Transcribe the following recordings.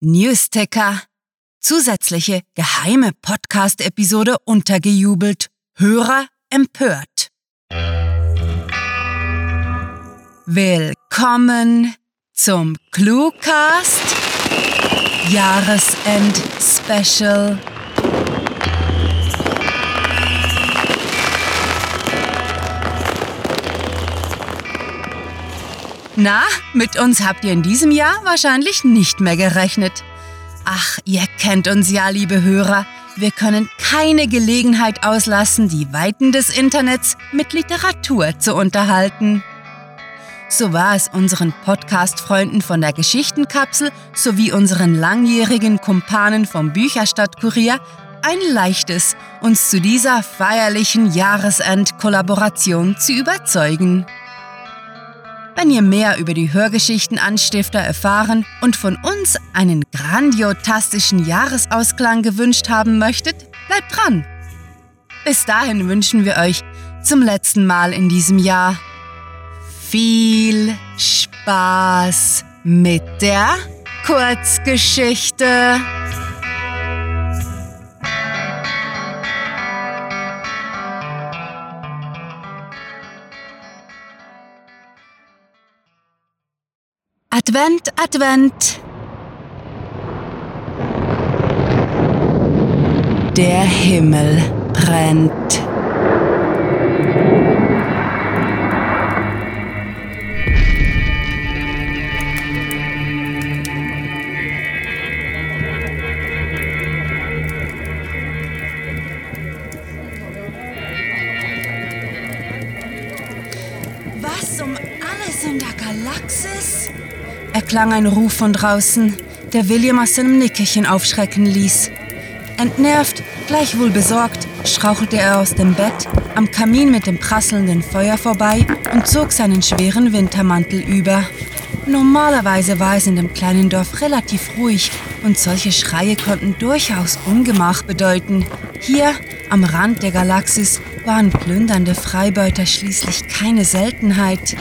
Newsticker. Zusätzliche geheime Podcast-Episode untergejubelt. Hörer empört. Willkommen zum Cluecast Jahresend Special. Na, mit uns habt ihr in diesem Jahr wahrscheinlich nicht mehr gerechnet. Ach, ihr kennt uns ja, liebe Hörer. Wir können keine Gelegenheit auslassen, die Weiten des Internets mit Literatur zu unterhalten. So war es unseren Podcast-Freunden von der Geschichtenkapsel sowie unseren langjährigen Kumpanen vom Bücherstadtkurier ein leichtes, uns zu dieser feierlichen Jahresend-Kollaboration zu überzeugen. Wenn ihr mehr über die Hörgeschichten-Anstifter erfahren und von uns einen grandiotastischen Jahresausklang gewünscht haben möchtet, bleibt dran. Bis dahin wünschen wir euch zum letzten Mal in diesem Jahr viel Spaß mit der Kurzgeschichte. Advent, Advent. Der Himmel brennt. Erklang ein Ruf von draußen, der William aus seinem Nickerchen aufschrecken ließ. Entnervt, gleichwohl besorgt, strauchelte er aus dem Bett, am Kamin mit dem prasselnden Feuer vorbei und zog seinen schweren Wintermantel über. Normalerweise war es in dem kleinen Dorf relativ ruhig und solche Schreie konnten durchaus Ungemach bedeuten. Hier, am Rand der Galaxis, waren plündernde Freibeuter schließlich keine Seltenheit.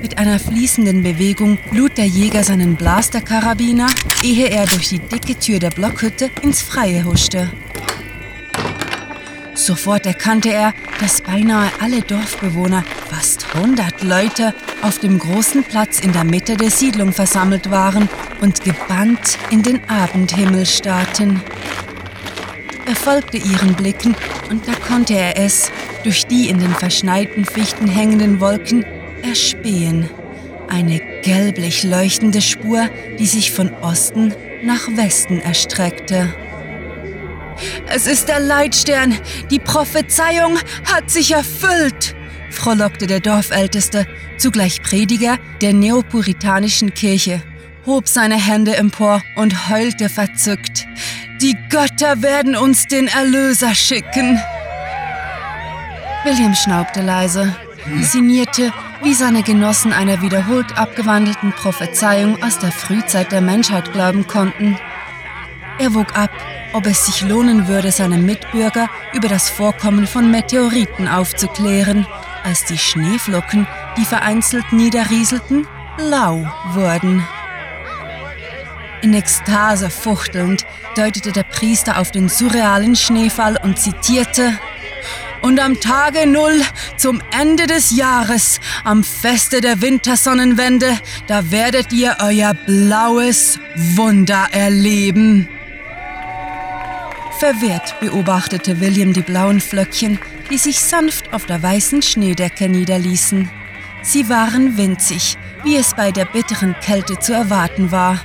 Mit einer fließenden Bewegung lud der Jäger seinen Blasterkarabiner, ehe er durch die dicke Tür der Blockhütte ins Freie huschte. Sofort erkannte er, dass beinahe alle Dorfbewohner, fast 100 Leute, auf dem großen Platz in der Mitte der Siedlung versammelt waren und gebannt in den Abendhimmel starrten. Er folgte ihren Blicken und da konnte er es, durch die in den verschneiten Fichten hängenden Wolken, erspähen. Eine gelblich leuchtende Spur, die sich von Osten nach Westen erstreckte. Es ist der Leitstern. Die Prophezeiung hat sich erfüllt, frohlockte der Dorfälteste, zugleich Prediger der neopuritanischen Kirche, hob seine Hände empor und heulte verzückt. Die Götter werden uns den Erlöser schicken. William schnaubte leise, sinnierte wie seine Genossen einer wiederholt abgewandelten Prophezeiung aus der Frühzeit der Menschheit glauben konnten. Er wog ab, ob es sich lohnen würde, seine Mitbürger über das Vorkommen von Meteoriten aufzuklären, als die Schneeflocken, die vereinzelt niederrieselten, lau wurden. In Ekstase fuchtelnd deutete der Priester auf den surrealen Schneefall und zitierte und am Tage Null, zum Ende des Jahres, am Feste der Wintersonnenwende, da werdet ihr euer blaues Wunder erleben. Verwirrt beobachtete William die blauen Flöckchen, die sich sanft auf der weißen Schneedecke niederließen. Sie waren winzig, wie es bei der bitteren Kälte zu erwarten war.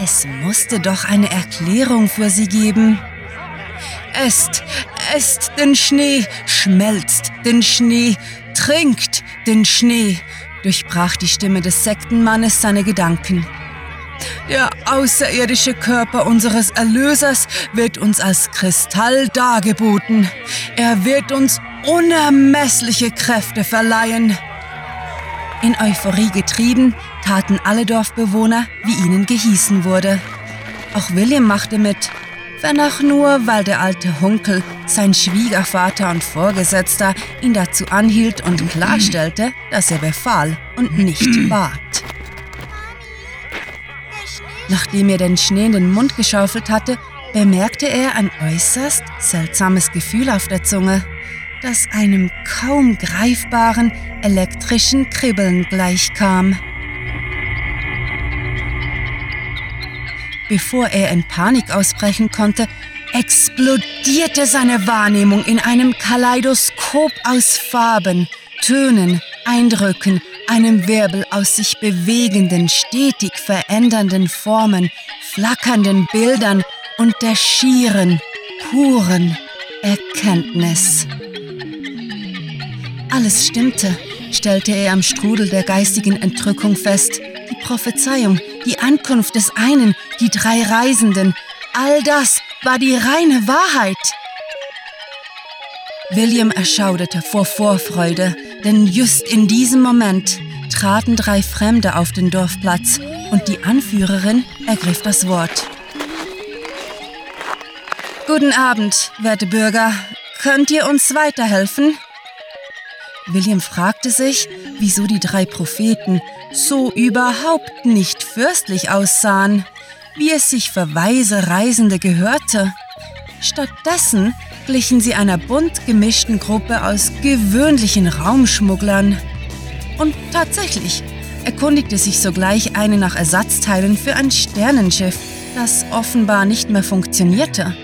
Es musste doch eine Erklärung für sie geben. Esst, esst den Schnee, schmelzt den Schnee, trinkt den Schnee, durchbrach die Stimme des Sektenmannes seine Gedanken. Der außerirdische Körper unseres Erlösers wird uns als Kristall dargeboten. Er wird uns unermessliche Kräfte verleihen. In Euphorie getrieben, taten alle Dorfbewohner, wie ihnen gehießen wurde. Auch William machte mit, wenn auch nur, weil der alte Hunkel, sein Schwiegervater und Vorgesetzter, ihn dazu anhielt und klarstellte, dass er befahl und nicht bat. Nachdem er den Schnee in den Mund geschaufelt hatte, bemerkte er ein äußerst seltsames Gefühl auf der Zunge, das einem kaum greifbaren elektrischen Kribbeln gleichkam. Bevor er in Panik ausbrechen konnte, explodierte seine Wahrnehmung in einem Kaleidoskop aus Farben, Tönen, Eindrücken, einem Wirbel aus sich bewegenden, stetig verändernden Formen, flackernden Bildern und der schieren, puren Erkenntnis. Alles stimmte, stellte er am Strudel der geistigen Entrückung fest. Die Prophezeiung, die Ankunft des einen, die drei Reisenden, all das war die reine Wahrheit. William erschauderte vor Vorfreude, denn just in diesem Moment traten drei Fremde auf den Dorfplatz und die Anführerin ergriff das Wort. Guten Abend, werte Bürger. Könnt ihr uns weiterhelfen? William fragte sich, wieso die drei Propheten so überhaupt nicht fürstlich aussahen, wie es sich für weise Reisende gehörte. Stattdessen glichen sie einer bunt gemischten Gruppe aus gewöhnlichen Raumschmugglern. Und tatsächlich erkundigte sich sogleich eine nach Ersatzteilen für ein Sternenschiff, das offenbar nicht mehr funktionierte.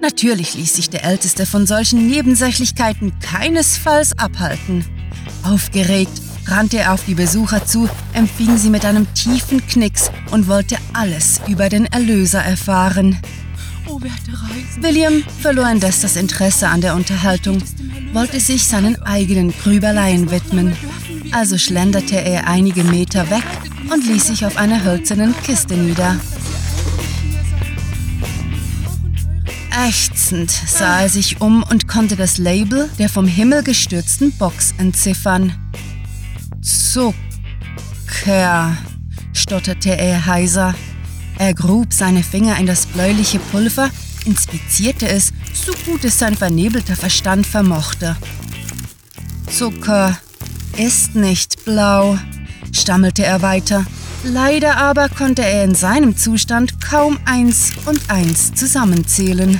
Natürlich ließ sich der Älteste von solchen Nebensächlichkeiten keinesfalls abhalten. Aufgeregt rannte er auf die Besucher zu, empfing sie mit einem tiefen Knicks und wollte alles über den Erlöser erfahren. Oh, William verlor indes das Interesse an der Unterhaltung, wollte sich seinen eigenen Grübeleien widmen. Also schlenderte er einige Meter weg und ließ sich auf einer hölzernen Kiste nieder. Ächzend sah er sich um und konnte das Label der vom Himmel gestürzten Box entziffern. Zucker, stotterte er heiser. Er grub seine Finger in das bläuliche Pulver, inspizierte es, so gut es sein vernebelter Verstand vermochte. Zucker ist nicht blau, stammelte er weiter. Leider aber konnte er in seinem Zustand kaum eins und eins zusammenzählen.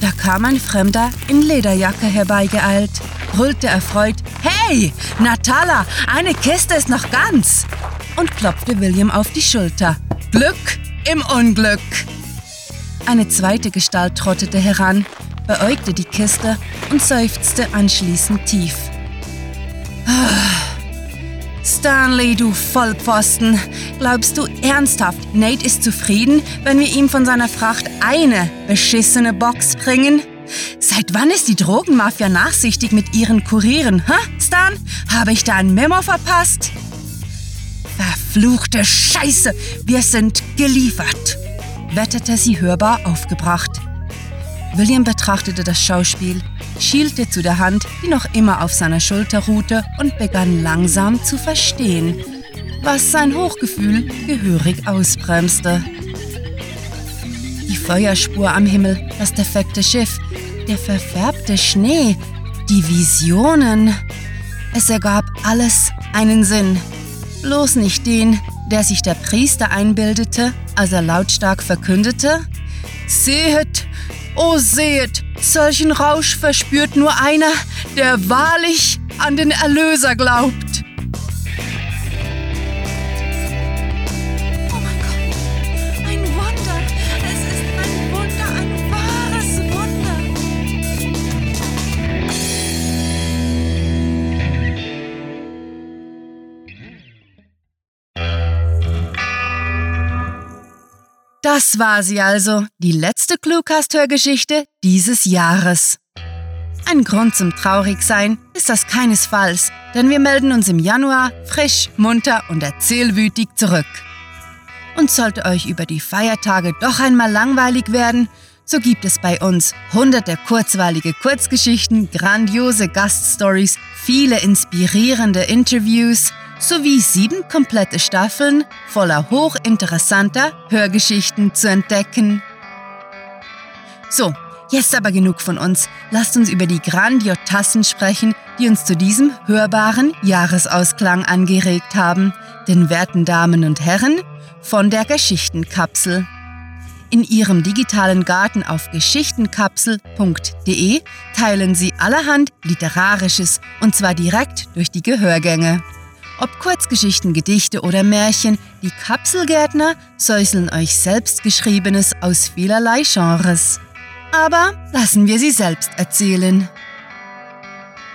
Da kam ein Fremder in Lederjacke herbeigeeilt, brüllte erfreut: Hey, Natala, eine Kiste ist noch ganz! und klopfte William auf die Schulter. Glück im Unglück! Eine zweite Gestalt trottete heran, beäugte die Kiste und seufzte anschließend tief. Stanley, du Vollpfosten. Glaubst du ernsthaft, Nate ist zufrieden, wenn wir ihm von seiner Fracht eine beschissene Box bringen? Seit wann ist die Drogenmafia nachsichtig mit ihren Kurieren, hä, Stan? Habe ich da ein Memo verpasst? Verfluchte Scheiße, wir sind geliefert, wetterte sie hörbar aufgebracht. William betrachtete das Schauspiel, schielte zu der Hand, die noch immer auf seiner Schulter ruhte, und begann langsam zu verstehen, was sein Hochgefühl gehörig ausbremste. Die Feuerspur am Himmel, das defekte Schiff, der verfärbte Schnee, die Visionen. Es ergab alles einen Sinn, bloß nicht den, der sich der Priester einbildete, als er lautstark verkündete, Sehet, oh sehet, solchen Rausch verspürt nur einer, der wahrlich an den Erlöser glaubt. Das war sie also, die letzte Cluecast-Hörgeschichte dieses Jahres. Ein Grund zum Traurigsein ist das keinesfalls, denn wir melden uns im Januar frisch, munter und erzählwütig zurück. Und sollte euch über die Feiertage doch einmal langweilig werden, so gibt es bei uns hunderte kurzweilige Kurzgeschichten, grandiose Gaststories, viele inspirierende Interviews, sowie sieben komplette Staffeln voller hochinteressanter Hörgeschichten zu entdecken. So, jetzt aber genug von uns. Lasst uns über die Grandiotassen sprechen, die uns zu diesem hörbaren Jahresausklang angeregt haben. Denn werten Damen und Herren, von der Geschichtenkapsel. In ihrem digitalen Garten auf geschichtenkapsel.de teilen sie allerhand Literarisches und zwar direkt durch die Gehörgänge. Ob Kurzgeschichten, Gedichte oder Märchen, die Kapselgärtner säuseln euch selbstgeschriebenes aus vielerlei Genres. Aber lassen wir sie selbst erzählen.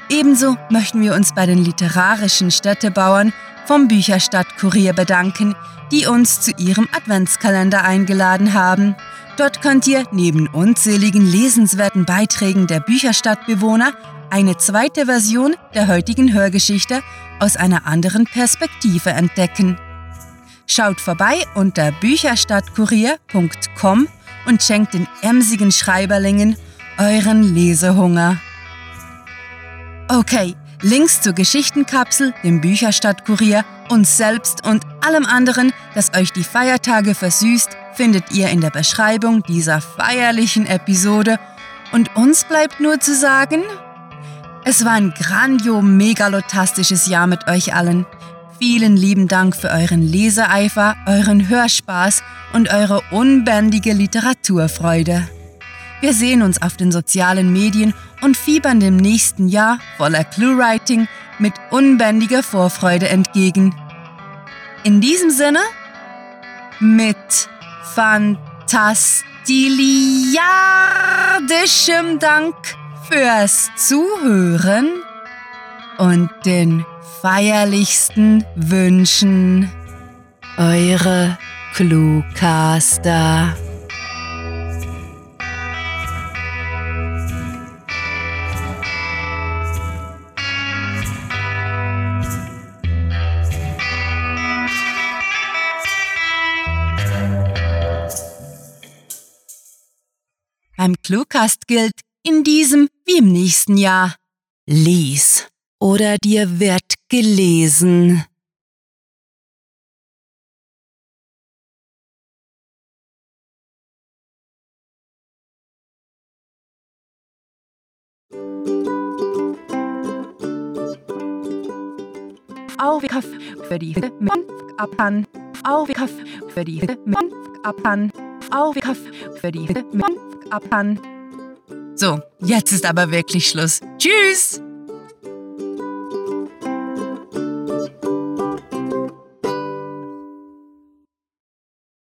Ebenso möchten wir uns bei den literarischen Städtebauern vom Bücherstadt-Kurier bedanken, die uns zu ihrem Adventskalender eingeladen haben. Dort könnt ihr neben unzähligen lesenswerten Beiträgen der Bücherstadtbewohner eine zweite Version der heutigen Hörgeschichte aus einer anderen Perspektive entdecken. Schaut vorbei unter bücherstadtkurier.com und schenkt den emsigen Schreiberlingen euren Lesehunger. Okay, Links zur Geschichtenkapsel, dem Bücherstadtkurier, uns selbst und allem anderen, das euch die Feiertage versüßt, findet ihr in der Beschreibung dieser feierlichen Episode. Und uns bleibt nur zu sagen, es war ein grandio-megalotastisches Jahr mit euch allen. Vielen lieben Dank für euren Leseeifer, euren Hörspaß und eure unbändige Literaturfreude. Wir sehen uns auf den sozialen Medien und fiebern dem nächsten Jahr voller Clue-Writing mit unbändiger Vorfreude entgegen. In diesem Sinne, mit fantastiliardischem Dank fürs Zuhören und den feierlichsten Wünschen, eure Cluecaster. Beim Cluecast gilt in diesem wie im nächsten Jahr. Lies oder dir wird gelesen. Aufkauf für die abhan. Aufkauf für die abhan. Aufkauf für die abhan. So, jetzt ist aber wirklich Schluss. Tschüss!